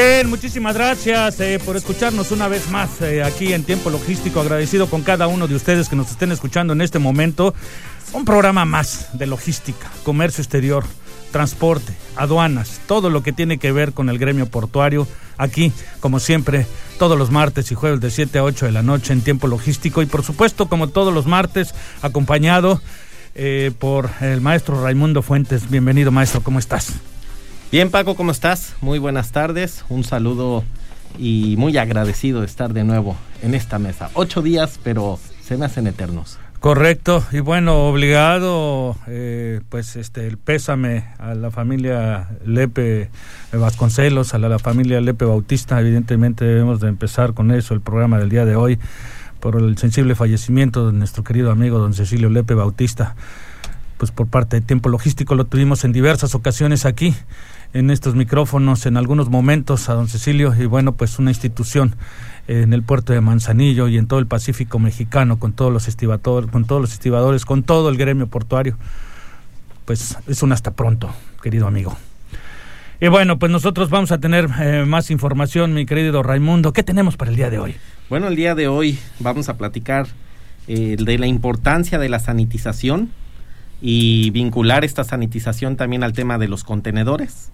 Bien, muchísimas gracias eh, por escucharnos una vez más eh, aquí en Tiempo Logístico. Agradecido con cada uno de ustedes que nos estén escuchando en este momento. Un programa más de logística, comercio exterior, transporte, aduanas, todo lo que tiene que ver con el gremio portuario. Aquí, como siempre, todos los martes y jueves de 7 a 8 de la noche en Tiempo Logístico. Y por supuesto, como todos los martes, acompañado eh, por el maestro Raimundo Fuentes. Bienvenido, maestro, ¿cómo estás? Bien, Paco, ¿cómo estás? Muy buenas tardes. Un saludo y muy agradecido de estar de nuevo en esta mesa. Ocho días, pero se me hacen eternos. Correcto, y bueno, obligado, eh, pues este, el pésame a la familia Lepe Vasconcelos, a la, familia Lepe Bautista, evidentemente debemos de empezar con eso, el programa del día de hoy, por el sensible fallecimiento de nuestro querido amigo don Cecilio Lepe Bautista, pues por parte de Tiempo Logístico lo tuvimos en diversas ocasiones aquí, en estos micrófonos en algunos momentos a don Cecilio y bueno, pues una institución en el puerto de Manzanillo y en todo el Pacífico mexicano con todos los estibadores, con todos los estibadores, con todo el gremio portuario. Pues es un hasta pronto, querido amigo. Y bueno, pues nosotros vamos a tener eh, más información, mi querido Raimundo. ¿Qué tenemos para el día de hoy? Bueno, el día de hoy vamos a platicar eh, de la importancia de la sanitización y vincular esta sanitización también al tema de los contenedores.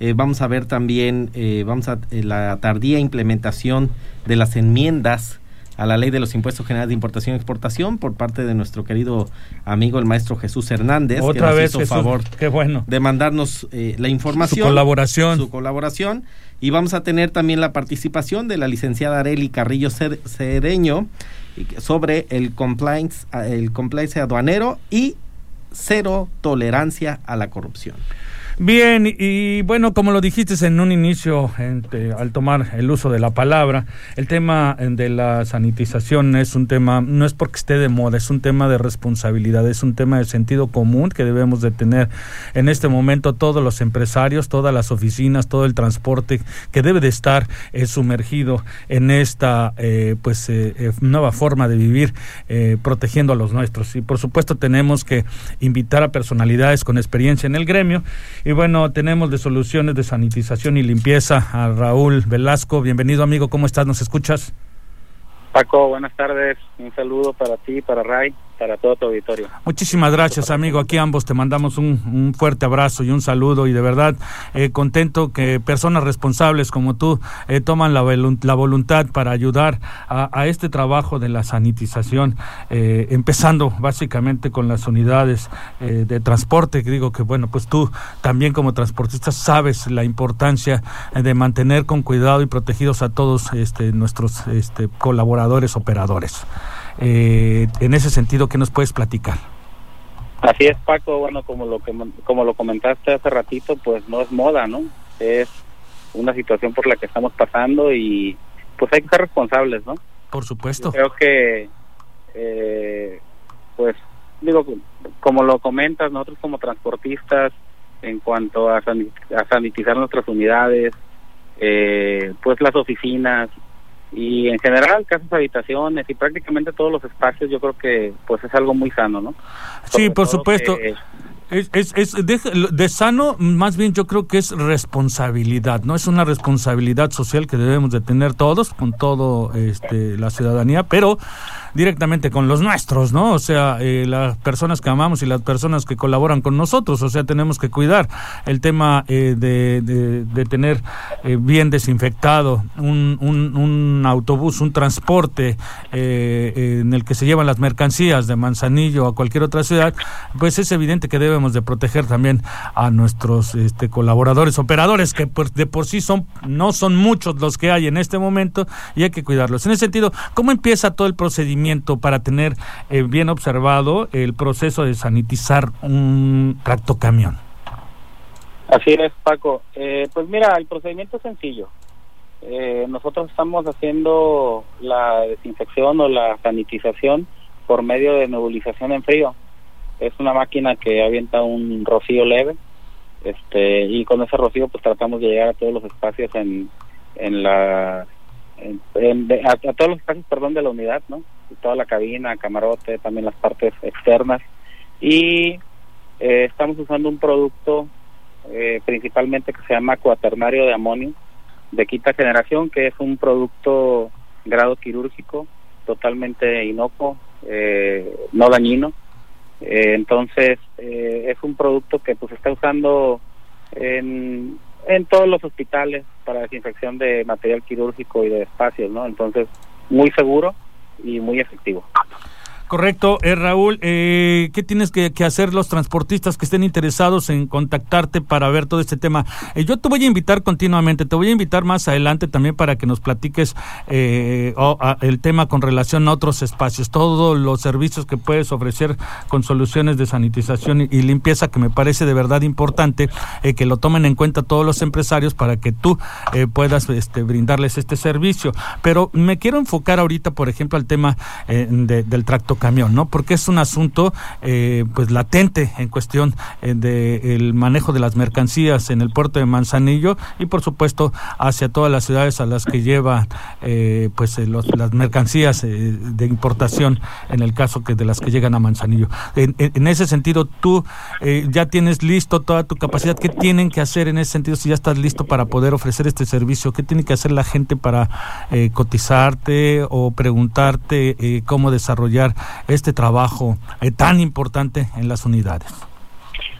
Eh, vamos a ver también eh, vamos a eh, la tardía implementación de las enmiendas a la ley de los impuestos generales de importación y exportación por parte de nuestro querido amigo el maestro Jesús Hernández otra que vez hizo favor qué bueno. de mandarnos la información su colaboración. su colaboración. Y vamos a tener también la participación de la licenciada Areli Carrillo Cedeño sobre el compliance el compliance aduanero y cero tolerancia a la corrupción Bien, y bueno, como lo dijiste en un inicio, al tomar el uso de la palabra, el tema de la sanitización es un tema, no es porque esté de moda, es un tema de responsabilidad, es un tema de sentido común que debemos de tener en este momento todos los empresarios, todas las oficinas, todo el transporte que debe de estar eh, sumergido en esta eh, pues eh, nueva forma de vivir, protegiendo a los nuestros. Y por supuesto tenemos que invitar a personalidades con experiencia en el gremio bueno, tenemos de soluciones de sanitización y limpieza a Raúl Velasco. Bienvenido amigo, ¿cómo estás? ¿Nos escuchas? Paco, buenas tardes. Un saludo para ti, para Ray, para todo tu auditorio. Muchísimas gracias, amigo. Aquí ambos te mandamos un, fuerte abrazo y un saludo y de verdad eh, contento que personas responsables como tú eh, toman la, voluntad para ayudar a, este trabajo de la sanitización, eh, empezando básicamente con las unidades de transporte. Digo que bueno, pues tú también como transportista sabes la importancia de mantener con cuidado y protegidos a todos este, nuestros este, colaboradores operadores. Eh, en ese sentido, ¿qué nos puedes platicar? Así es, Paco. Bueno, como lo que como lo comentaste hace ratito, pues no es moda, ¿no? Es una situación por la que estamos pasando y pues hay que ser responsables, ¿no? Por supuesto. creo que, eh, pues, digo, como lo comentas, nosotros como transportistas, en cuanto a, sanitizar nuestras unidades, eh, pues las oficinas, y en general casas habitaciones y prácticamente todos los espacios yo creo que pues es algo muy sano no sí por supuesto es, es, es de, sano, más bien yo creo que es responsabilidad, ¿no? Es una responsabilidad social que debemos de tener todos, con todo este, la ciudadanía, pero directamente con los nuestros, ¿no? O sea, eh, las personas que amamos y las personas que colaboran con nosotros, o sea, tenemos que cuidar el tema eh, de, de, tener eh, bien desinfectado un, un, un, autobús, un transporte en el que se llevan las mercancías de Manzanillo a cualquier otra ciudad, pues es evidente que debemos de proteger también a nuestros este, colaboradores, operadores, que de por sí son, no son muchos los que hay en este momento y hay que cuidarlos. En ese sentido, ¿cómo empieza todo el procedimiento? Para tener eh, bien observado el proceso de sanitizar un tractocamión? Así es, Paco. Eh, pues mira, el procedimiento es sencillo. Eh, nosotros estamos haciendo la desinfección o la sanitización por medio de nebulización en frío. Es una máquina que avienta un rocío leve este y con ese rocío pues tratamos de llegar a todos los espacios en, en la a, todos los espacios perdón de la unidad no toda la cabina camarote también las partes externas y eh, estamos usando un producto eh, principalmente que se llama cuaternario de amonio de quinta generación, que es un producto grado quirúrgico totalmente inocuo, eh, no dañino. Eh, entonces, es un producto que pues está usando en, en todos los hospitales para desinfección de material quirúrgico y de espacios, ¿no? Entonces, muy seguro y muy efectivo. Correcto, eh, Raúl, eh, ¿qué tienes que, hacer los transportistas que estén interesados en contactarte para ver todo este tema? Eh, yo te voy a invitar continuamente, te voy a invitar más adelante también para que nos platiques eh, el tema con relación a otros espacios, todos los servicios que puedes ofrecer con soluciones de sanitización y, limpieza, que me parece de verdad importante que lo tomen en cuenta todos los empresarios para que tú puedas este, brindarles este servicio. Pero me quiero enfocar ahorita, por ejemplo, al tema del tracto camión, ¿no? Porque es un asunto eh, pues latente en cuestión eh, del manejo de las mercancías en el puerto de Manzanillo y por supuesto hacia todas las ciudades a las que lleva eh, pues las mercancías de importación en el caso que de las que llegan a Manzanillo. En, ese sentido, tú ya tienes listo toda tu capacidad. ¿Qué tienen que hacer en ese sentido si ya estás listo para poder ofrecer este servicio? ¿Qué tiene que hacer la gente para cotizarte o preguntarte cómo desarrollar este trabajo eh, tan importante en las unidades.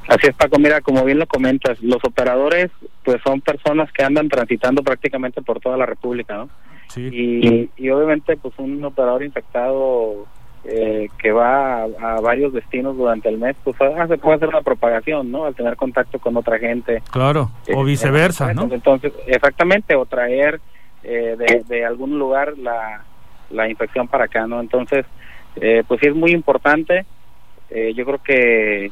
Así es, Paco. Mira, como bien lo comentas, los operadores pues son personas que andan transitando prácticamente por toda la República, ¿no? Sí. Y, obviamente pues un operador infectado eh, que va a, varios destinos durante el mes, pues hace, puede hacer una propagación, ¿no? Al tener contacto con otra gente. Claro, o eh, viceversa, ¿no? Entonces, exactamente, o traer de, de algún lugar la, la infección para acá, ¿no? Entonces, eh, pues sí es muy importante. Eh, yo creo que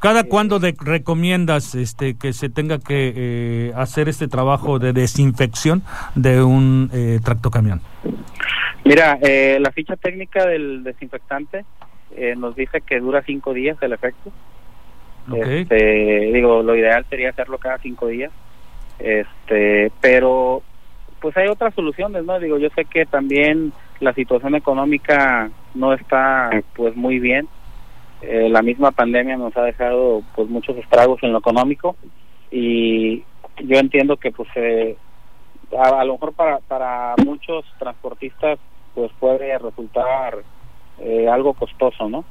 ¿Cada cuándo recomiendas este, que se tenga que eh, hacer este trabajo de desinfección de un eh, tractocamión? Mira, la ficha técnica del desinfectante nos dice que dura cinco días el efecto. Este, digo, lo ideal sería hacerlo cada cinco días. Este, pero pues hay otras soluciones, ¿no? Digo, yo sé que también la situación económica no está pues muy bien. Eh, la misma pandemia nos ha dejado pues muchos estragos en lo económico y yo entiendo que pues eh, a, lo mejor para, para muchos transportistas pues puede resultar eh, algo costoso, ¿no?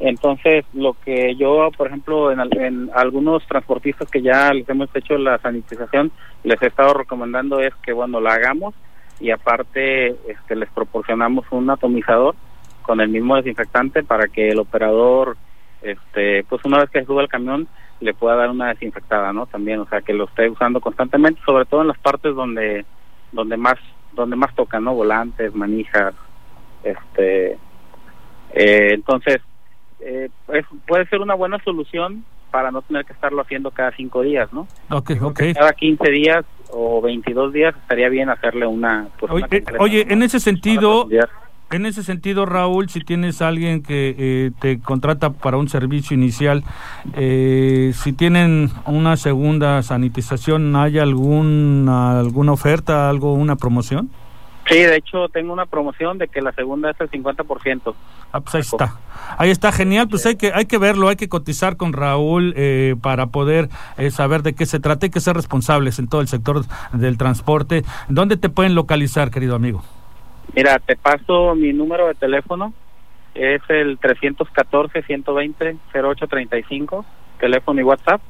Entonces, lo que yo, por ejemplo, en, en, algunos transportistas que ya les hemos hecho la sanitización, les he estado recomendando es que, bueno, la hagamos y aparte este, les proporcionamos un atomizador con el mismo desinfectante para que el operador, este, pues una vez que sube el camión, le pueda dar una desinfectada, ¿no? También, o sea, que lo esté usando constantemente, sobre todo en las partes donde, donde más, donde más tocan, ¿no? Volantes, manijas, este, eh, entonces, eh, puede ser una buena solución para no tener que estarlo haciendo cada cinco días, ¿no? Ok, ok. Cada 15 días o 22 días estaría bien hacerle una... Pues, oye, en ese sentido... En ese sentido, Raúl, si tienes alguien que eh, te contrata para un servicio inicial, eh, si tienen una segunda sanitización, ¿hay alguna, alguna oferta, algo, una promoción? Sí, de hecho tengo una promoción de que la segunda es el 50%. Ah, pues ahí está. Ahí está, genial. Pues hay que, hay que verlo, hay que cotizar con Raúl eh, para poder eh, saber de qué se trata. Hay que ser responsables en todo el sector del transporte. ¿Dónde te pueden localizar, querido amigo? Mira, te paso mi número de teléfono. Es el 314-120-0835, teléfono y WhatsApp.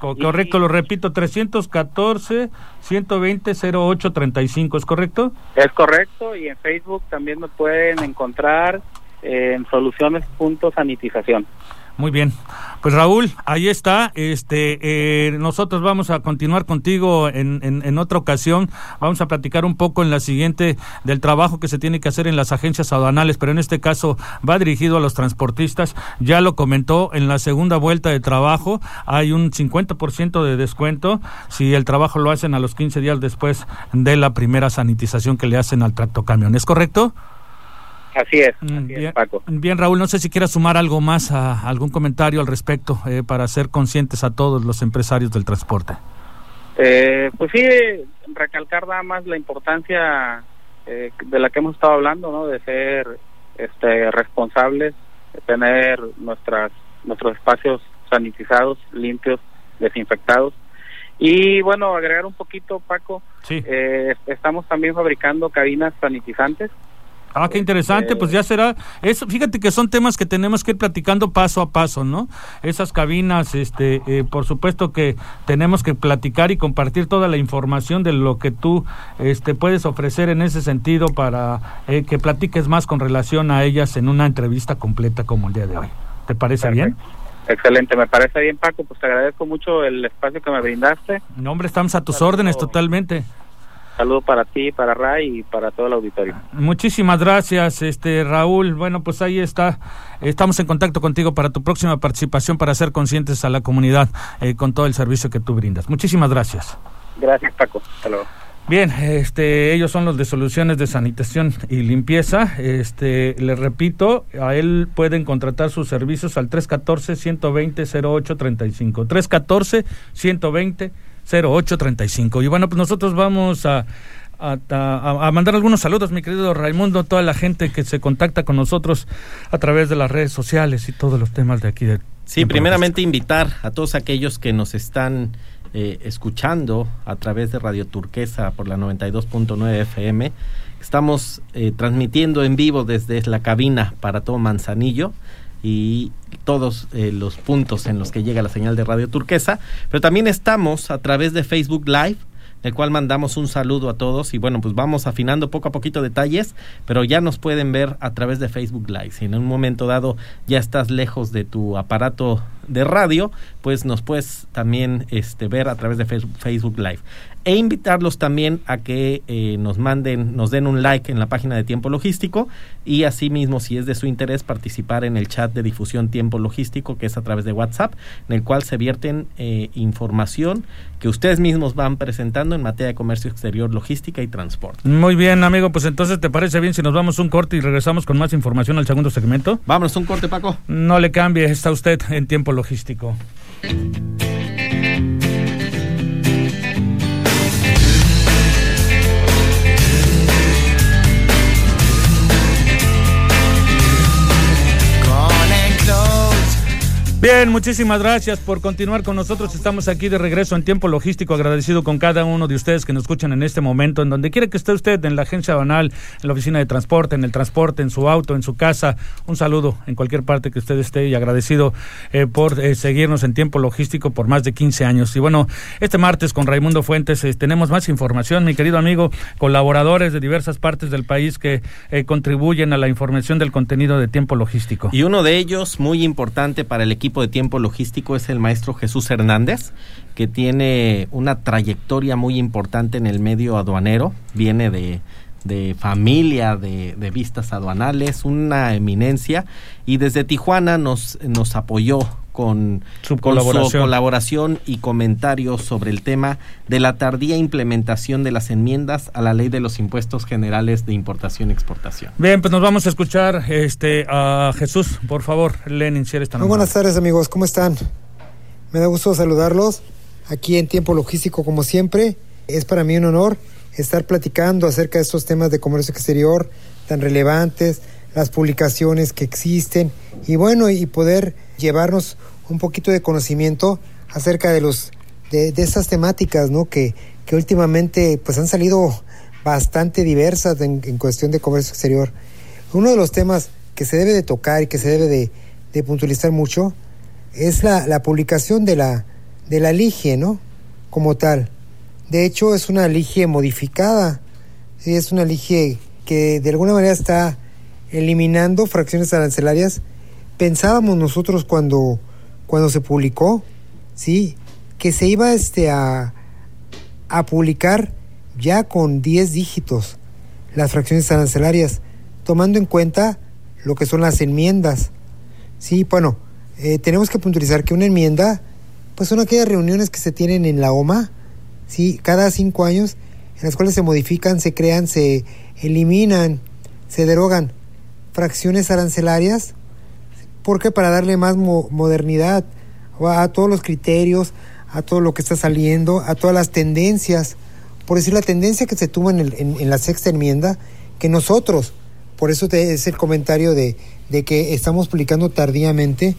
Correcto, lo repito, 314-120-0835, ¿es correcto? Es correcto, y en Facebook también me pueden encontrar en soluciones.sanitización. Muy bien. Pues Raúl, ahí está. Este, eh, nosotros vamos a continuar contigo en, en, otra ocasión. Vamos a platicar un poco en la siguiente del trabajo que se tiene que hacer en las agencias aduanales, pero en este caso va dirigido a los transportistas. Ya lo comentó en la segunda vuelta de trabajo, hay un 50% de descuento si el trabajo lo hacen a los 15 días después de la primera sanitización que le hacen al tractocamión. ¿Es correcto? Así es, mm, bien, Bien, Raúl, no sé si quieras sumar algo más, a, algún comentario al respecto, eh, para ser conscientes a todos los empresarios del transporte. Eh, pues sí, recalcar nada más la importancia eh, de la que hemos estado hablando, ¿no? De ser este, responsables, de tener nuestras nuestros espacios sanitizados, limpios, desinfectados. Y bueno, agregar un poquito, Paco, sí. estamos también fabricando cabinas sanitizantes Ah, qué interesante, pues ya será. Eso, fíjate que son temas que tenemos que ir platicando paso a paso, ¿no? Esas cabinas, este, eh, por supuesto que tenemos que platicar y compartir toda la información de lo que tú, este, puedes ofrecer en ese sentido para eh, que platiques más con relación a ellas en una entrevista completa como el día de hoy. ¿Te parece bien? Excelente, me parece bien, Paco. Pues te agradezco mucho el espacio que me brindaste. No, hombre, estamos a tus órdenes totalmente. Saludo para ti, para Ray y para todo el auditorio. Muchísimas gracias, este Raúl. Bueno, pues ahí está. Estamos en contacto contigo para tu próxima participación para ser conscientes a la comunidad eh, con todo el servicio que tú brindas. Muchísimas gracias. Gracias, Paco. Hasta luego. Bien, este, ellos son los de soluciones de sanitación y limpieza. Este, les repito, a él pueden contratar sus servicios al 314-120-0835. 314-120 0835. Y bueno, pues nosotros vamos a, a, mandar algunos saludos, mi querido Raimundo, toda la gente que se contacta con nosotros a través de las redes sociales y todos los temas de aquí. De sí, primeramente invitar a todos aquellos que nos están eh, escuchando a través de Radio Turquesa por la 92.9 FM. Estamos eh, transmitiendo en vivo desde la cabina para todo Manzanillo y todos eh, los puntos en los que llega la señal de Radio Turquesa, pero también estamos a través de Facebook Live el cual mandamos un saludo a todos. Y bueno, pues vamos afinando poco a poquito detalles, pero ya nos pueden ver a través de Facebook Live. Si en un momento dado ya estás lejos de tu aparato de radio, pues nos puedes también este, ver a través de Facebook Live e invitarlos también a que eh, nos manden, nos den un like en la página de Tiempo Logístico y asimismo, si es de su interés, participar en el chat de difusión Tiempo Logístico, que es a través de WhatsApp, en el cual se vierten eh, información que ustedes mismos van presentando en materia de comercio exterior, logística y transporte. Muy bien, amigo, pues entonces, ¿te parece bien si nos vamos un corte y regresamos con más información al segundo segmento? Vámonos un corte, Paco. No le cambie, está usted en Tiempo Logístico. Bien, muchísimas gracias por continuar con nosotros. Estamos aquí de regreso en tiempo logístico, agradecido con cada uno de ustedes que nos escuchan en este momento, en donde quiera que esté usted, en la agencia banal, en la oficina de transporte, en el transporte, en su auto, en su casa. Un saludo en cualquier parte que usted esté y agradecido eh, por eh, seguirnos en tiempo logístico por más de 15 años. Y bueno, este martes con Raimundo Fuentes eh, tenemos más información, mi querido amigo, colaboradores de diversas partes del país que contribuyen a la información del contenido de tiempo logístico. Y uno de ellos, muy importante para el equipo de tiempo logístico es el maestro Jesús Hernández, que tiene una trayectoria muy importante en el medio aduanero, viene de, de familia de, de, vistas aduanales, una eminencia, y desde Tijuana nos, nos apoyó con su, colaboración. colaboración y comentarios sobre el tema de la tardía implementación de las enmiendas a la ley de los impuestos generales de importación y exportación. Bien, pues nos vamos a escuchar este a Jesús, por favor, Lenin, si eres tan Muy buenas tardes, amigos, ¿cómo están? Me da gusto saludarlos aquí en Tiempo Logístico como siempre. Es para mí un honor estar platicando acerca de estos temas de comercio exterior tan relevantes, las publicaciones que existen y bueno, y poder llevarnos un poquito de conocimiento acerca de los de, de temáticas, ¿no? Que, que últimamente pues han salido bastante diversas en, cuestión de comercio exterior. Uno de los temas que se debe de tocar y que se debe de, puntualizar mucho es la, la, publicación de la, de la LIGE, ¿no? Como tal. De hecho, es una LIGE modificada. ¿sí? Es una LIGE que de alguna manera está eliminando fracciones arancelarias pensábamos nosotros cuando, cuando se publicó, ¿sí? Que se iba este, a, a publicar ya con 10 dígitos las fracciones arancelarias, tomando en cuenta lo que son las enmiendas. Sí, bueno, eh, tenemos que puntualizar que una enmienda, pues son aquellas reuniones que se tienen en la OMA, sí, cada cinco años, en las cuales se modifican, se crean, se eliminan, se derogan fracciones arancelarias, porque para darle más modernidad a todos los criterios, a todo lo que está saliendo, a todas las tendencias. Por decir, la tendencia que se tuvo en, en, la sexta enmienda, que nosotros, por eso es el comentario de, que estamos publicando tardíamente,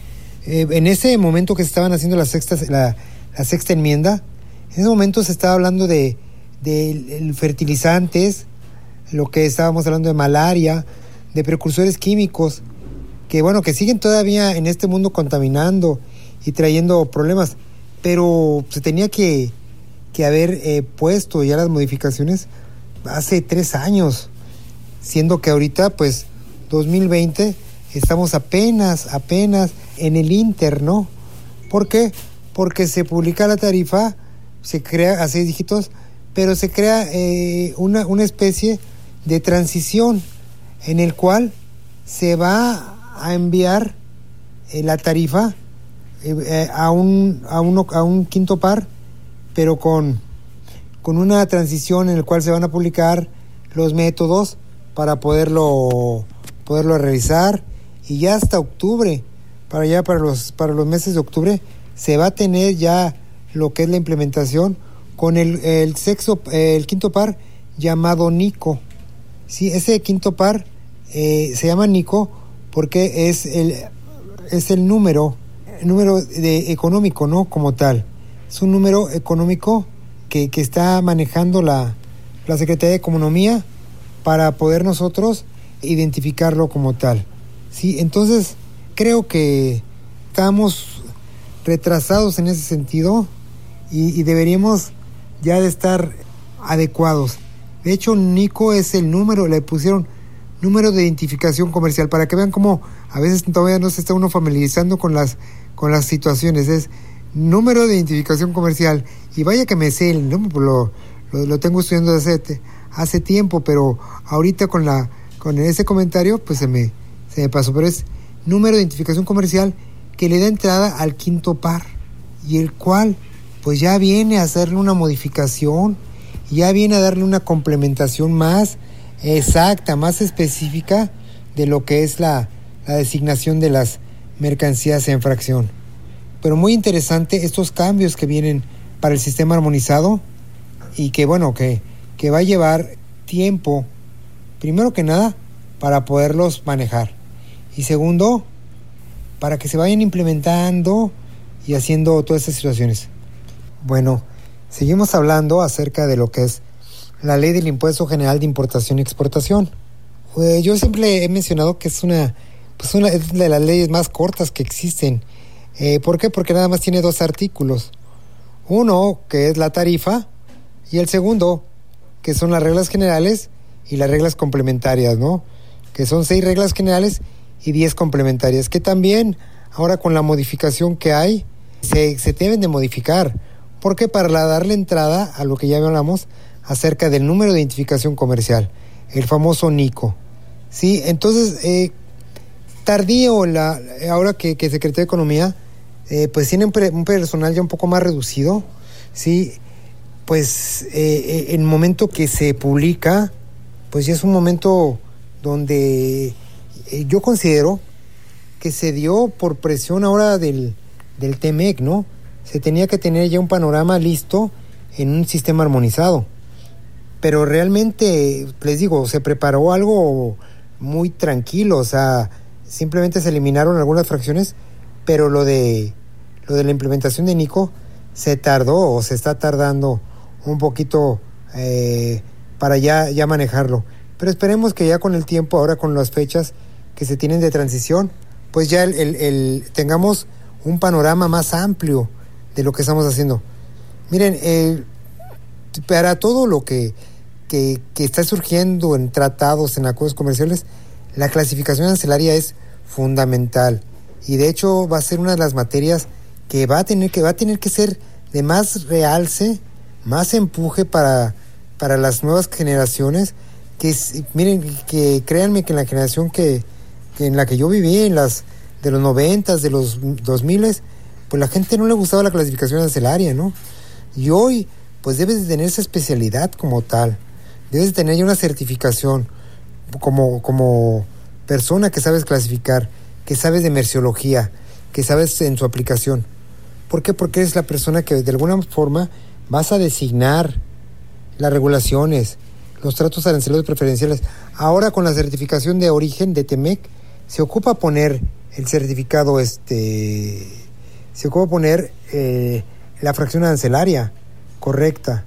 eh, en ese momento que se estaban haciendo la sexta, la, sexta enmienda, en ese momento se estaba hablando de fertilizantes, lo que estábamos hablando de malaria, de precursores químicos, que bueno, que siguen todavía en este mundo contaminando y trayendo problemas, pero se tenía que, que haber eh, puesto ya las modificaciones hace tres años, siendo que ahorita pues 2020 estamos apenas, apenas en el Inter, ¿no? ¿Por qué? Porque se publica la tarifa, se crea a seis dígitos, pero se crea eh, una, una especie de transición en el cual se va a enviar eh, la tarifa eh, eh, a, un, a, uno, a un quinto par, pero con, con una transición en el cual se van a publicar los métodos para poderlo, poderlo realizar y ya hasta octubre, para ya para los, para los meses de octubre, se va a tener ya lo que es la implementación con el, el sexo, el quinto par llamado Nico. Sí, ese quinto par se llama Nico porque es el, es el número, número de económico, ¿no? Como tal. Es un número económico que, que está manejando la, la Secretaría de Economía para poder nosotros identificarlo como tal. Sí, entonces creo que estamos retrasados en ese sentido y, y, deberíamos ya de estar adecuados. De hecho, Nico es el número, le pusieron número de identificación comercial, para que vean cómo a veces todavía no se está uno familiarizando con las, con las situaciones. Es número de identificación comercial. Y vaya que me sé el número, lo, lo, lo, tengo estudiando hace, hace tiempo, pero ahorita con, la, con ese comentario pues se me, se me pasó. Pero es número de identificación comercial que le da entrada al quinto par y el cual pues ya viene a hacerle una modificación, ya viene a darle una complementación más exacta, más específica de lo que es la, la designación de las mercancías en fracción. Pero muy interesante estos cambios que vienen para el sistema armonizado y que bueno, que, que va a llevar tiempo, primero que nada, para poderlos manejar. Y segundo, para que se vayan implementando y haciendo todas estas situaciones. Bueno, seguimos hablando acerca de lo que es la ley del impuesto general de importación y exportación. Eh, yo siempre he mencionado que es una, pues una de las leyes más cortas que existen. Eh, ¿Por qué? Porque nada más tiene dos artículos. Uno, que es la tarifa, y el segundo, que son las reglas generales y las reglas complementarias, ¿no? Que son seis reglas generales y diez complementarias, que también ahora con la modificación que hay, se, se deben de modificar. Porque para darle entrada a lo que ya hablamos, acerca del número de identificación comercial, el famoso NICO. ¿Sí? Entonces, eh, tardío, la, ahora que, que Secretaría de Economía, eh, pues tiene un, personal ya un poco más reducido, ¿sí? Pues eh, el momento que se publica, pues es un momento donde yo considero que se dio por presión ahora del, del TEMEC, ¿no? Se tenía que tener ya un panorama listo en un sistema armonizado pero realmente, les digo, se preparó algo muy tranquilo, o sea, simplemente se eliminaron algunas fracciones, pero lo de lo de la implementación de Nico se tardó o se está tardando un poquito eh, para ya, ya manejarlo. Pero esperemos que ya con el tiempo, ahora con las fechas que se tienen de transición, pues ya el, el, tengamos un panorama más amplio de lo que estamos haciendo. Miren, eh, para todo lo que que, está surgiendo en tratados, en acuerdos comerciales, la clasificación ancelaria es fundamental. y de hecho va a ser una de las materias que va a tener que va a tener que ser de más realce, más empuje para, para las nuevas generaciones que miren que créanme que en la generación que, en la que yo viví en las de los noventas, de los dos miles, pues la gente no le gustaba la clasificación arancelaria, ¿no? Y hoy, pues debes de tener esa especialidad como tal, debes de tener ya una certificación como, como persona que sabes clasificar, que sabes de merciología, que sabes en su aplicación. ¿Por qué? Porque eres la persona que de alguna forma vas a designar las regulaciones, los tratos arancelarios preferenciales. Ahora con la certificación de origen de TEMEC se ocupa poner el certificado, este, se ocupa poner eh, la fracción arancelaria correcta.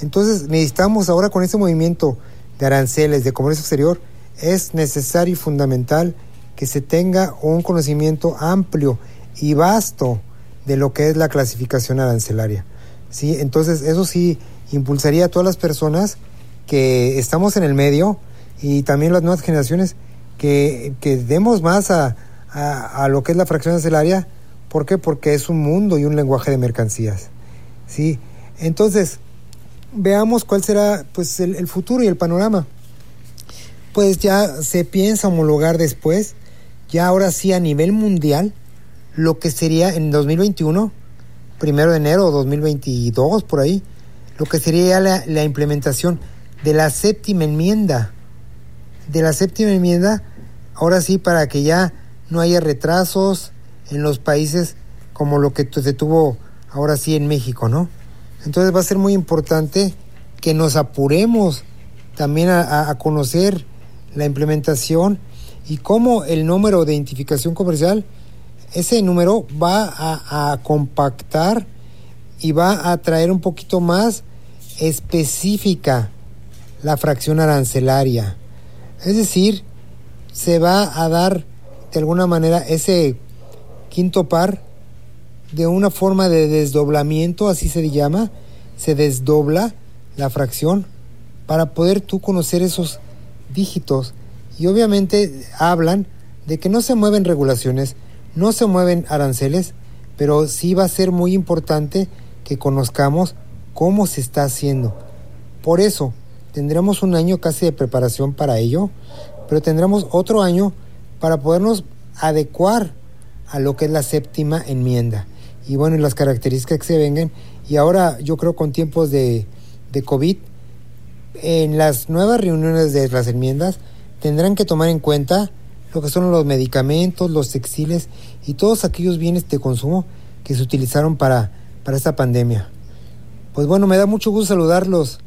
Entonces necesitamos ahora con este movimiento de aranceles, de comercio exterior, es necesario y fundamental que se tenga un conocimiento amplio y vasto de lo que es la clasificación arancelaria. ¿sí? Entonces, eso sí impulsaría a todas las personas que estamos en el medio y también las nuevas generaciones que, que demos más a, a, lo que es la fracción arancelaria. ¿Por qué? Porque es un mundo y un lenguaje de mercancías. ¿sí? Entonces, veamos cuál será pues, el, futuro y el panorama. Pues ya se piensa homologar después, ya ahora sí a nivel mundial, lo que sería en 2021, primero de enero o 2022, por ahí, lo que sería la, la implementación de la séptima enmienda. De la séptima enmienda, ahora sí, para que ya no haya retrasos en los países como lo que se tuvo ahora sí en México, ¿no? Entonces va a ser muy importante que nos apuremos también a, a conocer la implementación y cómo el número de identificación comercial ese número va a, compactar y va a traer un poquito más específica la fracción arancelaria. Es decir, se va a dar de alguna manera ese quinto par de una forma de desdoblamiento, así se llama, se desdobla la fracción para poder tú conocer esos dígitos. Y obviamente hablan de que no se mueven regulaciones, no se mueven aranceles, pero sí va a ser muy importante que conozcamos cómo se está haciendo. Por eso, tendremos un año casi de preparación para ello, pero tendremos otro año para podernos adecuar a lo que es la séptima enmienda. Y bueno, las características que se vengan. Y ahora yo creo con tiempos de, de COVID, en las nuevas reuniones de las enmiendas tendrán que tomar en cuenta lo que son los medicamentos, los textiles y todos aquellos bienes de consumo que se utilizaron para, para esta pandemia. Pues bueno, me da mucho gusto saludarlos,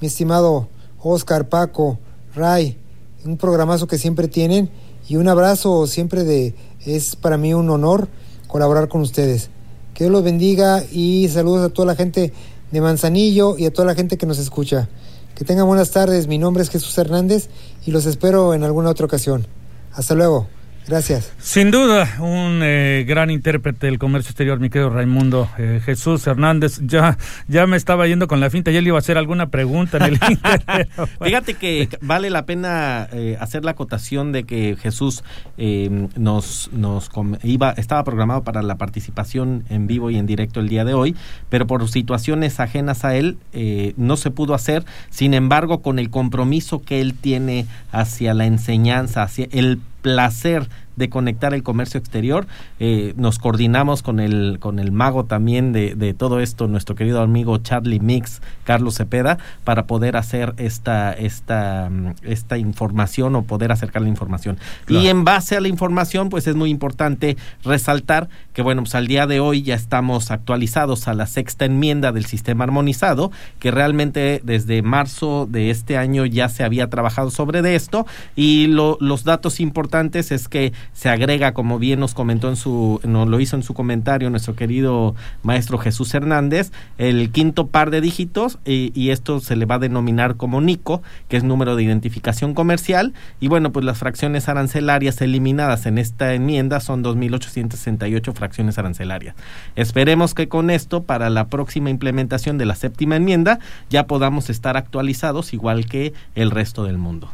mi estimado Oscar, Paco, Ray, un programazo que siempre tienen y un abrazo siempre de, es para mí un honor colaborar con ustedes. Que Dios los bendiga y saludos a toda la gente de Manzanillo y a toda la gente que nos escucha. Que tengan buenas tardes, mi nombre es Jesús Hernández y los espero en alguna otra ocasión. Hasta luego. Gracias. Sin duda, un eh, gran intérprete del comercio exterior, mi querido Raimundo eh, Jesús Hernández. Ya, ya me estaba yendo con la finta, ya le iba a hacer alguna pregunta en el Fíjate que vale la pena eh, hacer la acotación de que Jesús nos, nos iba, estaba programado para la participación en vivo y en directo el día de hoy, pero por situaciones ajenas a él no se pudo hacer. Sin embargo, con el compromiso que él tiene hacia la enseñanza, hacia el placer de conectar el comercio exterior. Eh, nos coordinamos con el, con el mago también de, de, todo esto, nuestro querido amigo Charlie Mix, Carlos Cepeda, para poder hacer esta, esta, esta información o poder acercar la información. Y en base a la información, pues es muy importante resaltar que, bueno, pues al día de hoy ya estamos actualizados a la sexta enmienda del sistema armonizado, que realmente desde marzo de este año ya se había trabajado sobre de esto y lo, los datos importantes es que se agrega, como bien nos comentó en su, nos lo hizo en su comentario nuestro querido maestro Jesús Hernández, el quinto par de dígitos y, y esto se le va a denominar como NICO, que es número de identificación comercial y bueno, pues las fracciones arancelarias eliminadas en esta enmienda son 2.868 fracciones arancelarias. Esperemos que con esto, para la próxima implementación de la séptima enmienda, ya podamos estar actualizados igual que el resto del mundo.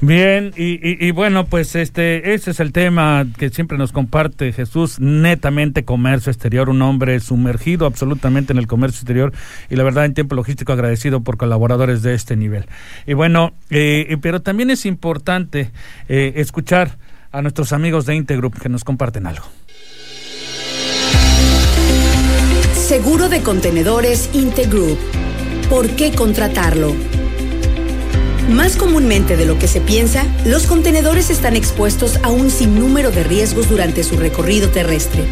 Bien, y, bueno, pues este, ese es el tema que siempre nos comparte Jesús, netamente comercio exterior, un hombre sumergido absolutamente en el comercio exterior y la verdad en tiempo logístico agradecido por colaboradores de este nivel. Y bueno, eh, pero también es importante eh, escuchar a nuestros amigos de Integroup que nos comparten algo. Seguro de contenedores Integroup. ¿Por qué contratarlo? Más comúnmente de lo que se piensa, los contenedores están expuestos a un sinnúmero de riesgos durante su recorrido terrestre.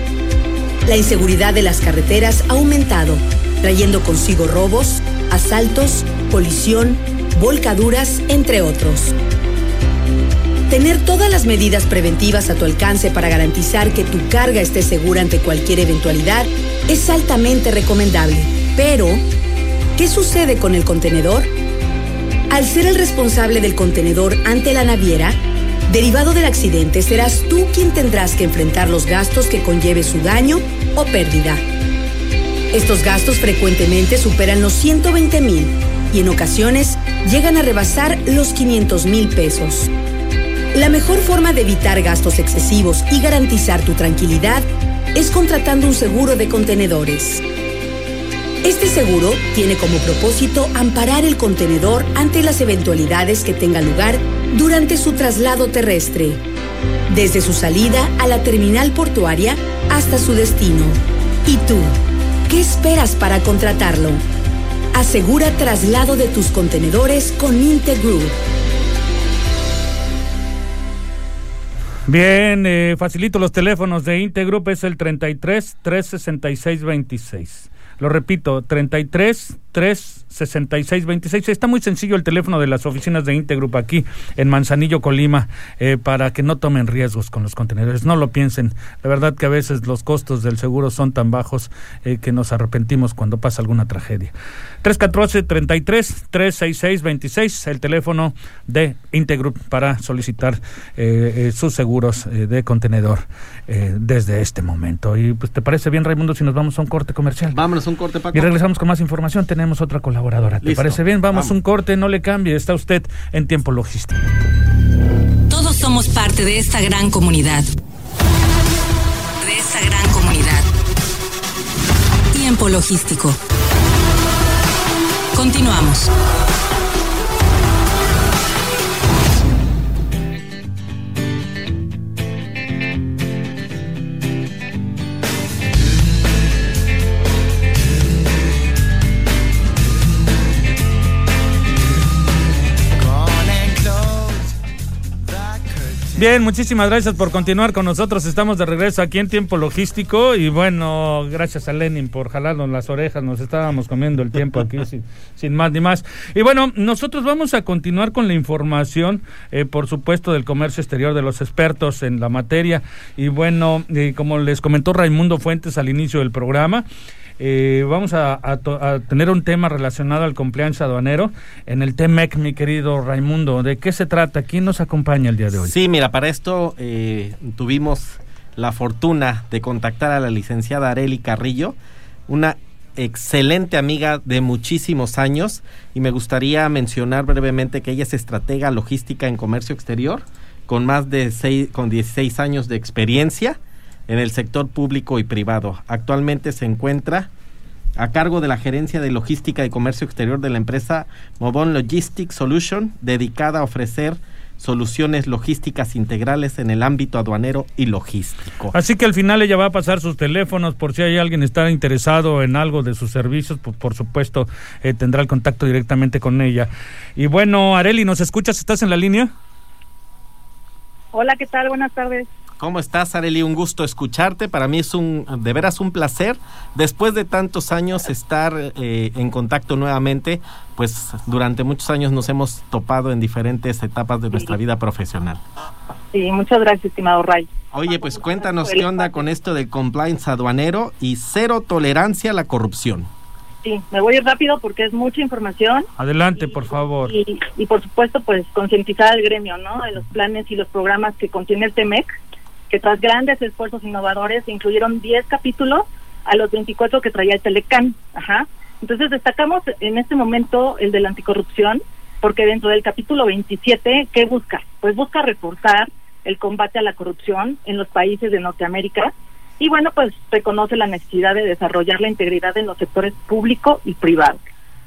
La inseguridad de las carreteras ha aumentado, trayendo consigo robos, asaltos, colisión, volcaduras, entre otros. Tener todas las medidas preventivas a tu alcance para garantizar que tu carga esté segura ante cualquier eventualidad es altamente recomendable. Pero, ¿qué sucede con el contenedor? Al ser el responsable del contenedor ante la naviera, derivado del accidente serás tú quien tendrás que enfrentar los gastos que conlleve su daño o pérdida. Estos gastos frecuentemente superan los 120 mil y en ocasiones llegan a rebasar los 500 mil pesos. La mejor forma de evitar gastos excesivos y garantizar tu tranquilidad es contratando un seguro de contenedores. Este seguro tiene como propósito amparar el contenedor ante las eventualidades que tengan lugar durante su traslado terrestre, desde su salida a la terminal portuaria hasta su destino. ¿Y tú? ¿Qué esperas para contratarlo? Asegura traslado de tus contenedores con Integroup. Bien, eh, facilito los teléfonos de Integroup, es el 33 366 26. Lo repito, 33 3 66 26. Está muy sencillo el teléfono de las oficinas de Integroup aquí en Manzanillo, Colima, eh, para que no tomen riesgos con los contenedores. No lo piensen. La verdad que a veces los costos del seguro son tan bajos eh, que nos arrepentimos cuando pasa alguna tragedia. 314 33 366 26, el teléfono de Integroup para solicitar eh, sus seguros de contenedor desde este momento. Y pues, ¿te parece bien, Raimundo, si nos vamos a un corte comercial? Vámonos a un corte, Paco. Y regresamos con más información. Tenemos otra colaboradora. ¿Te parece bien? Vamos, un corte, no le cambie. Está usted en tiempo logístico. Todos somos parte de esta gran comunidad. De esta gran comunidad. Tiempo logístico. Continuamos. Bien, muchísimas gracias por continuar con nosotros. Estamos de regreso aquí en tiempo logístico y bueno, gracias a Lenin por jalarnos las orejas. Nos estábamos comiendo el tiempo aquí sin, más ni más. Y bueno, nosotros vamos a continuar con la información, eh, por supuesto, del comercio exterior de los expertos en la materia. Y bueno, eh, como les comentó Raimundo Fuentes al inicio del programa, eh, vamos a, tener un tema relacionado al cumpleaños aduanero en el TEMEC, mi querido Raimundo. ¿De qué se trata? ¿Quién nos acompaña el día de hoy? Sí, mira, para esto eh, tuvimos la fortuna de contactar a la licenciada Areli Carrillo, una excelente amiga de muchísimos años y me gustaría mencionar brevemente que ella es estratega logística en comercio exterior con más de seis, con 16 años de experiencia en el sector público y privado. Actualmente se encuentra a cargo de la gerencia de logística y comercio exterior de la empresa Movon Logistics Solution, dedicada a ofrecer soluciones logísticas integrales en el ámbito aduanero y logístico. Así que al final ella va a pasar sus teléfonos por si hay alguien está interesado en algo de sus servicios, pues por supuesto eh, tendrá el contacto directamente con ella. Y bueno, Areli, ¿nos escuchas? ¿Estás en la línea? Hola, ¿qué tal? Buenas tardes. ¿Cómo estás, Areli? Un gusto escucharte. Para mí es un, de veras un placer, después de tantos años, estar eh, en contacto nuevamente. Pues durante muchos años nos hemos topado en diferentes etapas de nuestra vida profesional. Sí, muchas gracias, estimado Ray. Oye, pues cuéntanos qué onda con esto del compliance aduanero y cero tolerancia a la corrupción. Sí, me voy a ir rápido porque es mucha información. Adelante, por favor. Y, y, por supuesto, pues concientizar al gremio, ¿no? De los planes y los programas que contiene el TEMEC que tras grandes esfuerzos innovadores incluyeron 10 capítulos a los 24 que traía el Telecan. Ajá. Entonces destacamos en este momento el de la anticorrupción, porque dentro del capítulo 27, ¿qué busca? Pues busca reforzar el combate a la corrupción en los países de Norteamérica y bueno, pues reconoce la necesidad de desarrollar la integridad en los sectores público y privado,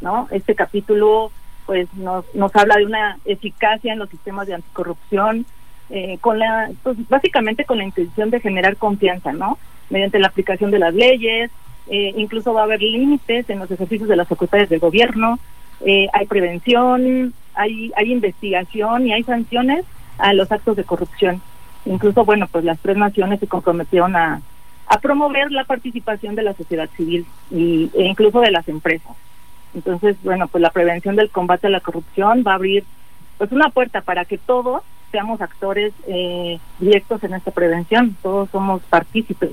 ¿no? Este capítulo pues nos, nos habla de una eficacia en los sistemas de anticorrupción, eh, con la, pues básicamente con la intención de generar confianza, ¿no? Mediante la aplicación de las leyes, eh, incluso va a haber límites en los ejercicios de las secretarias del gobierno, eh, hay prevención, hay, hay investigación y hay sanciones a los actos de corrupción. Incluso, bueno, pues las tres naciones se comprometieron a, a promover la participación de la sociedad civil y, e incluso de las empresas. Entonces, bueno, pues la prevención del combate a la corrupción va a abrir pues una puerta para que todos seamos actores eh, directos en esta prevención, todos somos partícipes.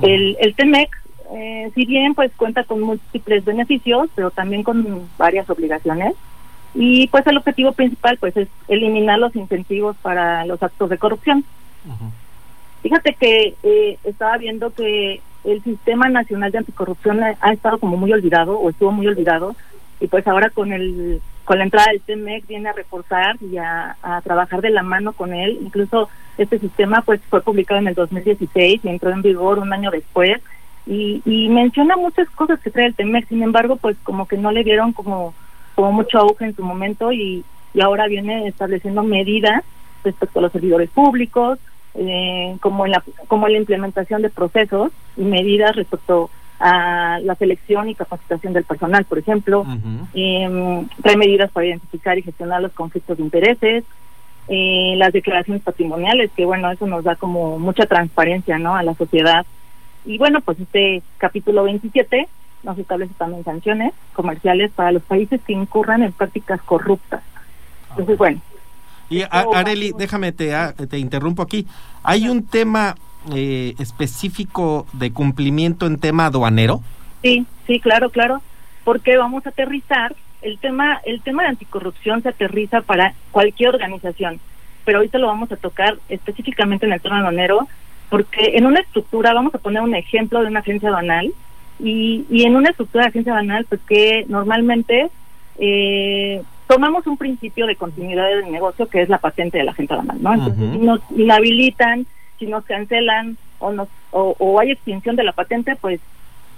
El, el TEMEC, eh, si bien pues cuenta con múltiples beneficios, pero también con varias obligaciones, y pues el objetivo principal pues es eliminar los incentivos para los actos de corrupción. Fíjate que eh, estaba viendo que el Sistema Nacional de Anticorrupción ha, estado como muy olvidado o estuvo muy olvidado y pues ahora con el con la entrada del TEMEC viene a reforzar y a, trabajar de la mano con él. Incluso este sistema pues fue publicado en el 2016 y entró en vigor un año después y, y menciona muchas cosas que trae el TEMEC. Sin embargo, pues como que no le dieron como como mucho auge en su momento y, y ahora viene estableciendo medidas respecto a los servidores públicos, eh, como en la como en la implementación de procesos y medidas respecto a la selección y capacitación del personal, por ejemplo, eh, trae medidas para identificar y gestionar los conflictos de intereses, eh, las declaraciones patrimoniales, que bueno, eso nos da como mucha transparencia, ¿no? A la sociedad. Y bueno, pues este capítulo 27 nos establece también sanciones comerciales para los países que incurran en prácticas corruptas. Entonces, bueno. Y Areli, déjame te, te interrumpo aquí. Hay un tema eh, específico de cumplimiento en tema aduanero. Sí, sí, claro, claro, porque vamos a aterrizar el tema, el tema de anticorrupción se aterriza para cualquier organización, pero ahorita lo vamos a tocar específicamente en el tema aduanero, porque en una estructura, vamos a poner un ejemplo de una agencia aduanal, y, y en una estructura de agencia banal, pues que normalmente eh, tomamos un principio de continuidad del negocio que es la patente de la agencia banal, ¿no? Entonces, nos inhabilitan, si nos cancelan o, nos, o, hay extinción de la patente, pues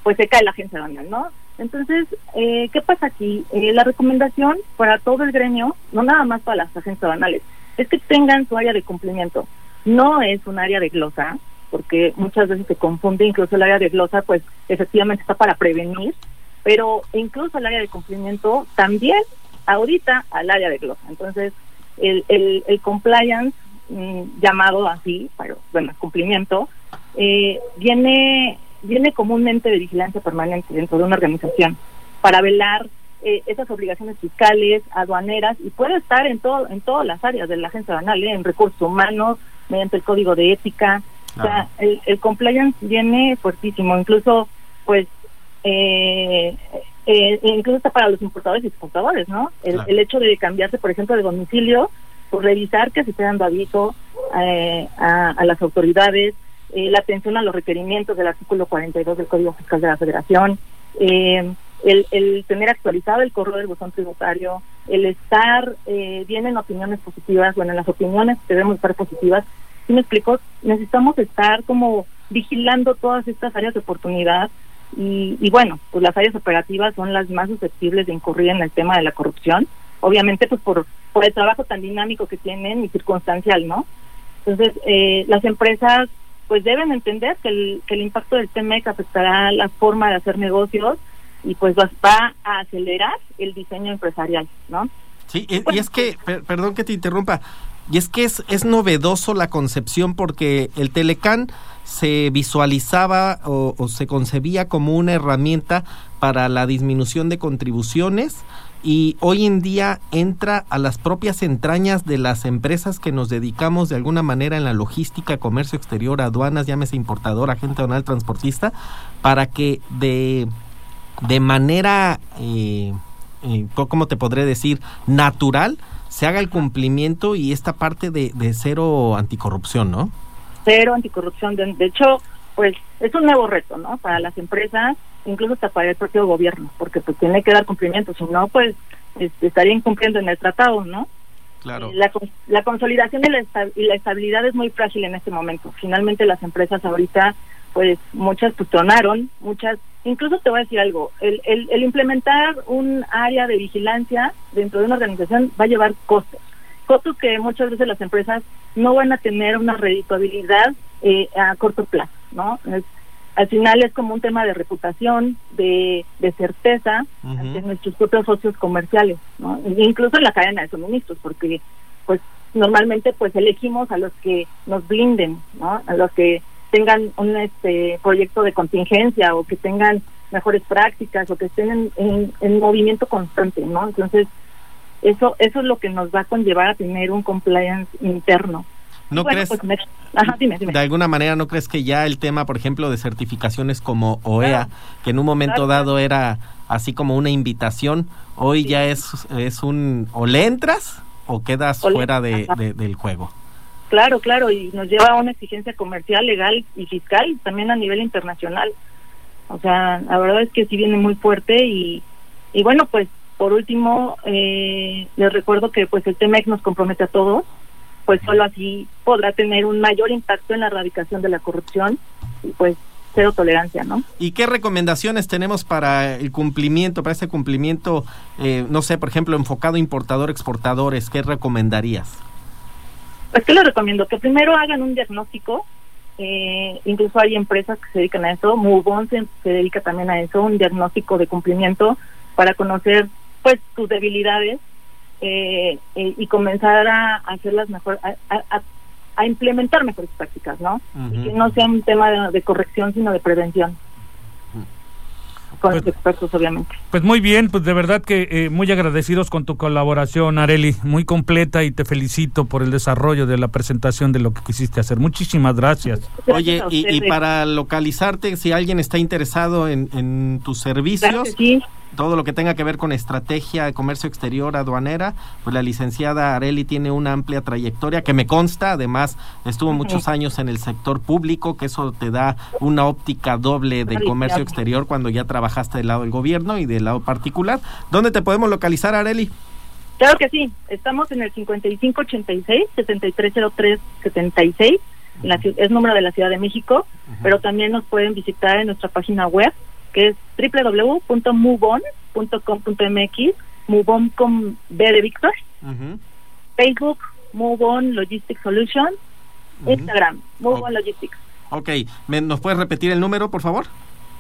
pues se cae la agencia banal, ¿no? Entonces, eh, ¿qué pasa aquí? Eh, la recomendación para todo el gremio, no nada más para las agencias banales, es que tengan su área de cumplimiento. No es un área de glosa, porque muchas veces se confunde, incluso el área de glosa, pues efectivamente está para prevenir, pero incluso el área de cumplimiento también audita al área de glosa. Entonces, el, el, el compliance, mm, llamado así, pero bueno, cumplimiento, eh, viene, viene comúnmente de vigilancia permanente dentro de una organización para velar eh, esas obligaciones fiscales, aduaneras, y puede estar en todo en todas las áreas de la agencia banal, ¿eh? en recursos humanos, mediante el código de ética, o sea, el, el compliance viene fuertísimo, incluso, pues, eh, eh, incluso está para los importadores y exportadores, ¿no? El, el hecho de cambiarse, por ejemplo, de domicilio, pues revisar que se esté dando aviso eh, a, a, las autoridades, eh, la atención a los requerimientos del artículo 42 del Código Fiscal de la Federación, eh, el, el tener actualizado el correo del buzón tributario, el estar eh, bien en opiniones positivas, bueno, en las opiniones debemos estar positivas, me explico? Necesitamos estar como vigilando todas estas áreas de oportunidad y, y, bueno, pues las áreas operativas son las más susceptibles de incurrir en el tema de la corrupción, obviamente pues por, por el trabajo tan dinámico que tienen y circunstancial, ¿no? Entonces, eh, las empresas pues deben entender que el, que el impacto del TMEC afectará la forma de hacer negocios y pues va, a acelerar el diseño empresarial, ¿no? Sí, y, y es que, per, perdón que te interrumpa, y es que es, es novedoso la concepción porque el Telecán se visualizaba o, o, se concebía como una herramienta para la disminución de contribuciones y hoy en día entra a las propias entrañas de las empresas que nos dedicamos de alguna manera en la logística, comercio exterior, aduanas, llámese importador, agente aduanal, transportista, para que de, de manera, eh, eh, ¿cómo te podré decir?, natural, se haga el cumplimiento y esta parte de, de cero anticorrupción, ¿no? Cero anticorrupción. De, de, hecho, pues es un nuevo reto, ¿no? Para las empresas, incluso hasta para el propio gobierno, porque pues tiene que dar cumplimiento, si no, pues estaría incumpliendo en el tratado, ¿no? Claro. La, la consolidación y la, y la estabilidad es muy frágil en este momento. Finalmente las empresas ahorita, pues muchas pues tronaron, muchas, incluso te voy a decir algo, el, el, el implementar un área de vigilancia dentro de una organización va a llevar costos, costos que muchas veces las empresas no van a tener una redituabilidad eh, a corto plazo, ¿no? Es, al final es como un tema de reputación, de, de certeza de nuestros propios socios comerciales, ¿no? incluso en la cadena de suministros, porque pues normalmente pues elegimos a los que nos blinden, ¿no? A los que tengan un este proyecto de contingencia o que tengan mejores prácticas o que estén en, en movimiento constante, ¿no? Entonces, eso eso es lo que nos va a conllevar a tener un compliance interno. ¿No crees, pues, de alguna manera, no crees que ya el tema, por ejemplo, de certificaciones como OEA, que en un momento dado era así como una invitación, hoy ya es, es un, o le entras o quedas fuera de, del juego? Claro, claro, y nos lleva a una exigencia comercial, legal y fiscal, también a nivel internacional. O sea, la verdad es que sí viene muy fuerte y, y bueno, pues por último, eh, les recuerdo que pues el TEMEX nos compromete a todos pues solo así podrá tener un mayor impacto en la erradicación de la corrupción y pues cero tolerancia, ¿no? ¿Y qué recomendaciones tenemos para el cumplimiento, para ese cumplimiento, eh, no sé, por ejemplo, enfocado importador-exportadores? ¿Qué recomendarías? Pues, ¿qué les recomiendo? Que primero hagan un diagnóstico. Eh, incluso hay empresas que se dedican a eso. Mubon se, se dedica también a eso, un diagnóstico de cumplimiento para conocer, pues, sus debilidades eh, eh, y comenzar a, hacerlas mejor, a, a, implementar mejores prácticas, ¿no? Y que no sea un tema de corrección, sino de prevención con pues, los expertos, obviamente. Pues muy bien, pues de verdad que eh, muy agradecidos con tu colaboración, Areli, muy completa y te felicito por el desarrollo de la presentación de lo que quisiste hacer. Muchísimas gracias. Oye, y, para localizarte, si alguien está interesado en, en tus servicios, todo lo que tenga que ver con estrategia de comercio exterior aduanera, pues la licenciada Areli tiene una amplia trayectoria que me consta, además estuvo muchos años en el sector público, que eso te da una óptica doble de comercio exterior cuando ya trabajaste del lado del gobierno y del lado particular. ¿Dónde te podemos localizar, Areli? Claro que sí, estamos en el 5586-7303-76, es número de la Ciudad de México, pero también nos pueden visitar en nuestra página web que es www.moveon.com.mx, Moveon con B de Víctor, Facebook, Moveon Logistics Solution, Instagram, Moveon Logistics. Ok, ¿nos puedes repetir el número, por favor?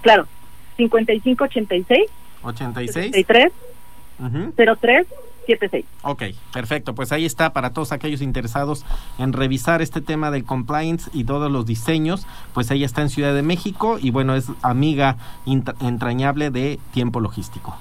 Claro, 5586 86 33 03 Ok, perfecto. Pues ahí está para todos aquellos interesados en revisar este tema del compliance y todos los diseños. Pues ella está en Ciudad de México y bueno, es amiga entrañable de Tiempo Logístico.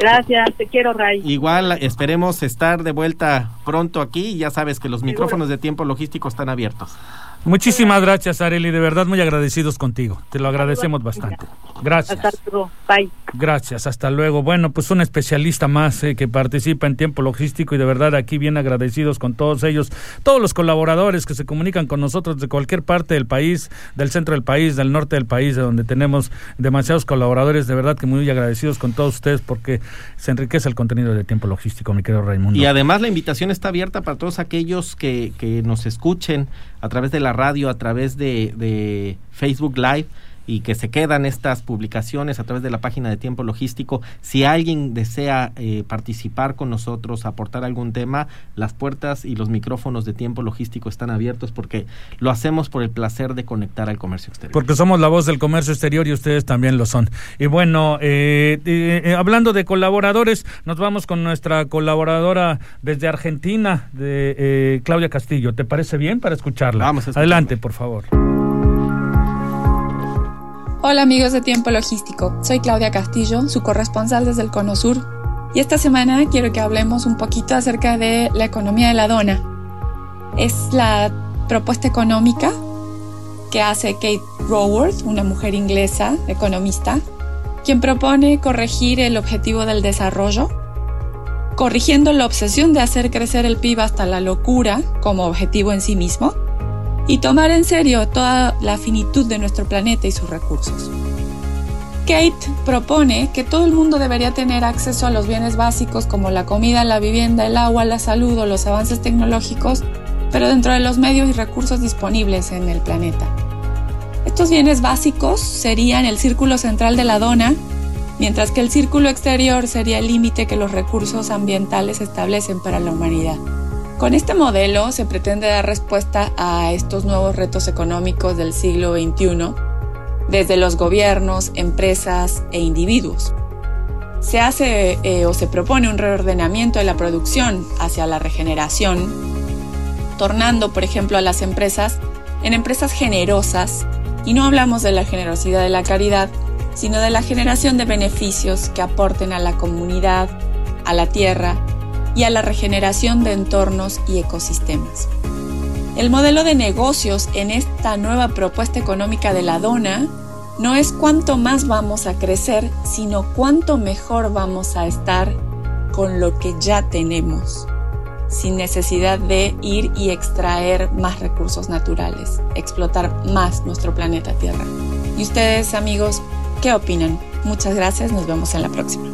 Gracias, te quiero, Ray. Igual esperemos estar de vuelta pronto aquí. Ya sabes que los micrófonos de Tiempo Logístico están abiertos. Muchísimas gracias, Areli. De verdad, muy agradecidos contigo. Te lo agradecemos bastante. Gracias. Hasta luego. Bye. Gracias. Hasta luego. Bueno, pues un especialista más eh, que participa en tiempo logístico y de verdad aquí bien agradecidos con todos ellos, todos los colaboradores que se comunican con nosotros de cualquier parte del país, del centro del país, del norte del país, de donde tenemos demasiados colaboradores. De verdad que muy agradecidos con todos ustedes porque se enriquece el contenido de tiempo logístico, mi querido Raimundo. Y además la invitación está abierta para todos aquellos que, que nos escuchen a través de la radio, a través de, de Facebook Live y que se quedan estas publicaciones a través de la página de Tiempo Logístico. Si alguien desea eh, participar con nosotros, aportar algún tema, las puertas y los micrófonos de Tiempo Logístico están abiertos porque lo hacemos por el placer de conectar al comercio exterior. Porque somos la voz del comercio exterior y ustedes también lo son. Y bueno, eh, eh, hablando de colaboradores, nos vamos con nuestra colaboradora desde Argentina, de Claudia Castillo. ¿Te parece bien para escucharla? Vamos Adelante, por favor. Hola amigos de Tiempo Logístico, soy Claudia Castillo, su corresponsal desde el Cono Sur, y esta semana quiero que hablemos un poquito acerca de la economía de la dona. Es la propuesta económica que hace Kate Raworth, una mujer inglesa, economista, quien propone corregir el objetivo del desarrollo, corrigiendo la obsesión de hacer crecer el PIB hasta la locura como objetivo en sí mismo, y tomar en serio toda la finitud de nuestro planeta y sus recursos. Kate propone que todo el mundo debería tener acceso a los bienes básicos como la comida, la vivienda, el agua, la salud o los avances tecnológicos, pero dentro de los medios y recursos disponibles en el planeta. Estos bienes básicos serían el círculo central de la dona, mientras que el círculo exterior sería el límite que los recursos ambientales establecen para la humanidad. Con este modelo se pretende dar respuesta a estos nuevos retos económicos del siglo XXI desde los gobiernos, empresas e individuos. Se hace eh, o se propone un reordenamiento de la producción hacia la regeneración, tornando, por ejemplo, a las empresas en empresas generosas, y no hablamos de la generosidad de la caridad, sino de la generación de beneficios que aporten a la comunidad, a la tierra y a la regeneración de entornos y ecosistemas. El modelo de negocios en esta nueva propuesta económica de la dona no es cuánto más vamos a crecer, sino cuánto mejor vamos a estar con lo que ya tenemos, sin necesidad de ir y extraer más recursos naturales, explotar más nuestro planeta Tierra. ¿Y ustedes, amigos, qué opinan? Muchas gracias, nos vemos en la próxima.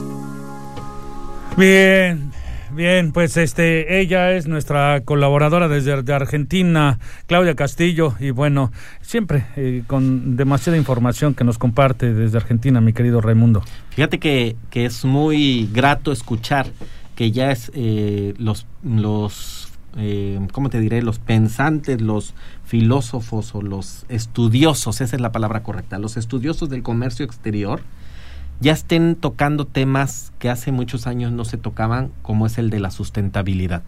Bien, Bien, pues este, ella es nuestra colaboradora desde Argentina, Claudia Castillo, y bueno, siempre eh, con demasiada información que nos comparte desde Argentina, mi querido Raimundo. Fíjate que, que es muy grato escuchar que ya es eh, los, los eh, ¿cómo te diré? Los pensantes, los filósofos o los estudiosos, esa es la palabra correcta, los estudiosos del comercio exterior, ya estén tocando temas que hace muchos años no se tocaban, como es el de la sustentabilidad.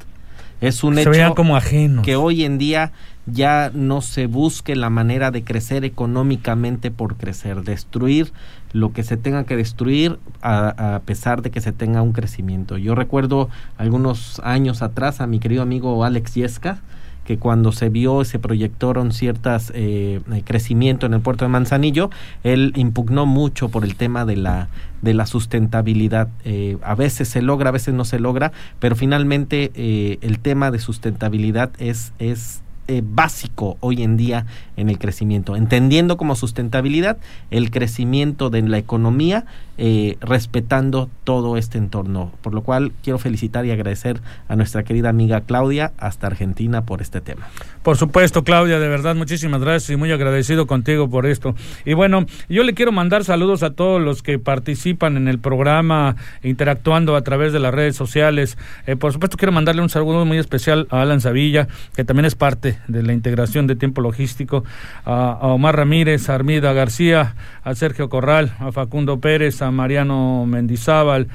Es un hecho como que hoy en día ya no se busque la manera de crecer económicamente por crecer, destruir lo que se tenga que destruir a, a, pesar de que se tenga un crecimiento. Yo recuerdo algunos años atrás a mi querido amigo Alex Yesca, que cuando se vio se proyectaron ciertas eh, eh, crecimiento en el puerto de Manzanillo, él impugnó mucho por el tema de la de la sustentabilidad. Eh, a veces se logra, a veces no se logra, pero finalmente eh, el tema de sustentabilidad es es eh, básico hoy en día en el crecimiento, entendiendo como sustentabilidad el crecimiento de la economía, eh, respetando todo este entorno. Por lo cual quiero felicitar y agradecer a nuestra querida amiga Claudia hasta Argentina por este tema. Por supuesto, Claudia, de verdad, muchísimas gracias y muy agradecido contigo por esto. Y bueno, yo le quiero mandar saludos a todos los que participan en el programa, interactuando a través de las redes sociales. Eh, por supuesto, quiero mandarle un saludo muy especial a Alan Savilla, que también es parte de la integración de tiempo logístico, a, Omar Ramírez, a Armida García, a Sergio Corral, a Facundo Pérez, a Mariano Mendizábal,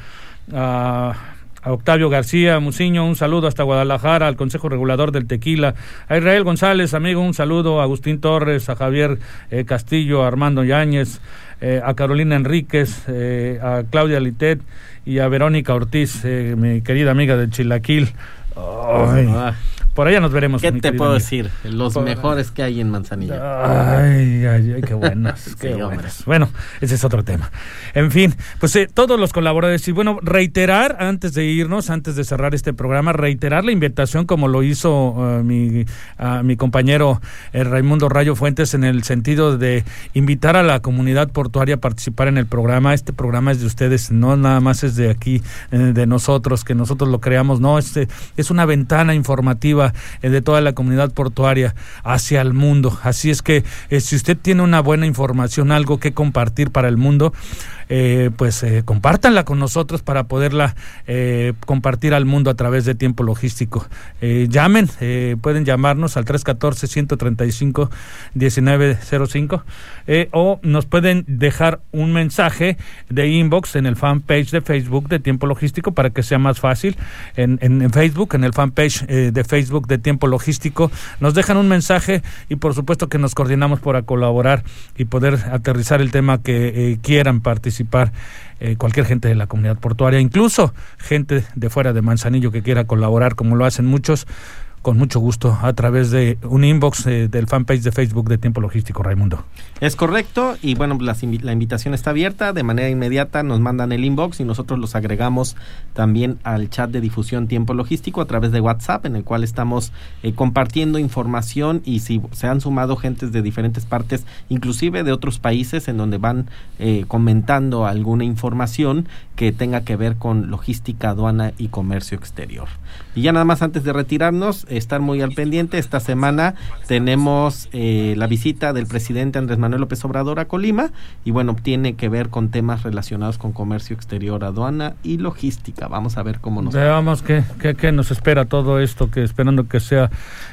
a Octavio García Muciño, un saludo hasta Guadalajara, al Consejo Regulador del Tequila, a Israel González, amigo, un saludo, a Agustín Torres, a Javier eh, Castillo, a Armando Yáñez, eh, a Carolina Enríquez, eh, a Claudia Litet y a Verónica Ortiz, mi querida amiga del Chilaquil. Ah. Por allá nos veremos. ¿Qué te puedo decir? Los mejores que hay en Manzanillo. Ay, ay, ay, qué buenos. qué buenos. Bueno, ese es otro tema. En fin, pues eh, todos los colaboradores. Y bueno, reiterar, antes de irnos, antes de cerrar este programa, reiterar la invitación como lo hizo uh, mi, uh, mi compañero eh, Raimundo Rayo Fuentes en el sentido de invitar a la comunidad portuaria a participar en el programa. Este programa es de ustedes, no nada más es de aquí, eh, de nosotros, que nosotros lo creamos. No, este es una ventana informativa eh, de toda la comunidad portuaria hacia el mundo. Así es que eh, si usted tiene una buena información, algo que compartir para el mundo, eh, pues eh, compártanla con nosotros para poderla eh, compartir al mundo a través de tiempo logístico. Eh, llamen, eh, pueden llamarnos al 314-135-1905 eh, o nos pueden dejar un mensaje de inbox en el fanpage de Facebook de tiempo logístico para que sea más fácil. En, en, en Facebook, en el fanpage de Facebook de tiempo logístico, nos dejan un mensaje y por supuesto que nos coordinamos para colaborar y poder aterrizar el tema que quieran participar eh, cualquier gente de la comunidad portuaria, incluso gente de fuera de Manzanillo que quiera colaborar, como lo hacen muchos con mucho gusto a través de un inbox eh, del fanpage de Facebook de Tiempo Logístico, Raimundo. Es correcto, y bueno, la, la invitación está abierta, de manera inmediata nos mandan el inbox y nosotros los agregamos también al chat de difusión Tiempo Logístico a través de WhatsApp, en el cual estamos eh, compartiendo información y si se han sumado gentes de diferentes partes, inclusive de otros países, en donde van eh, comentando alguna información que tenga que ver con logística, aduana y comercio exterior. Y ya nada más antes de retirarnos, estar muy al pendiente, esta semana tenemos eh, la visita del presidente Andrés Manuel López Obrador a Colima y bueno, tiene que ver con temas relacionados con comercio exterior, aduana y logística. Vamos a ver cómo nos... Veamos qué, qué, qué nos espera todo esto, que esperando que sea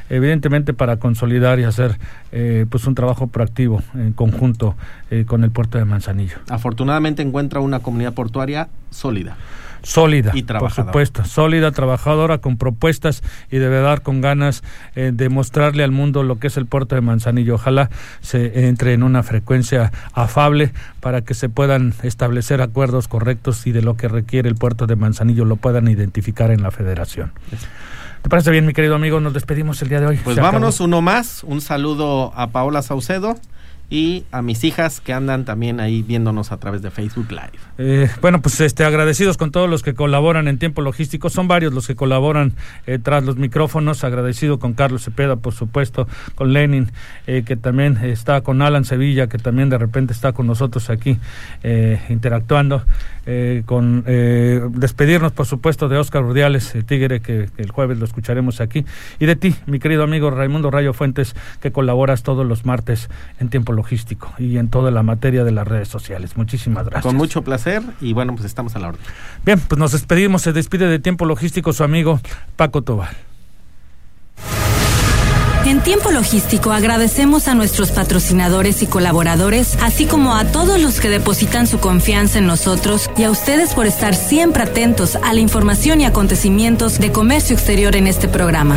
evidentemente para consolidar y hacer eh, pues un trabajo proactivo en conjunto eh, con el puerto de Manzanillo. Afortunadamente encuentra una comunidad portuaria sólida sólida, y por supuesto, sólida, trabajadora, con propuestas y de verdad con ganas eh, de mostrarle al mundo lo que es el puerto de Manzanillo. Ojalá se entre en una frecuencia afable para que se puedan establecer acuerdos correctos y de lo que requiere el puerto de Manzanillo lo puedan identificar en la federación. ¿Te parece bien, mi querido amigo? Nos despedimos el día de hoy. Pues vámonos, uno más. Un saludo a Paola Saucedo y a mis hijas que andan también ahí viéndonos a través de Facebook Live. Eh, bueno, pues este agradecidos con todos los que colaboran en tiempo logístico, son varios los que colaboran eh, tras los micrófonos, agradecido con Carlos Cepeda, por supuesto, con Lenin, eh, que también está con Alan Sevilla, que también de repente está con nosotros aquí interactuando, con despedirnos, por supuesto, de Oscar Rudiales, Tigre, que, que el jueves lo escucharemos aquí, y de ti, mi querido amigo Raimundo Rayo Fuentes, que colaboras todos los martes en tiempo logístico logístico y en toda la materia de las redes sociales. Muchísimas gracias. Con mucho placer y bueno, pues estamos a la orden. Bien, pues nos despedimos. Se despide de Tiempo Logístico su amigo Paco Tobal. En Tiempo Logístico agradecemos a nuestros patrocinadores y colaboradores, así como a todos los que depositan su confianza en nosotros y a ustedes por estar siempre atentos a la información y acontecimientos de comercio exterior en este programa.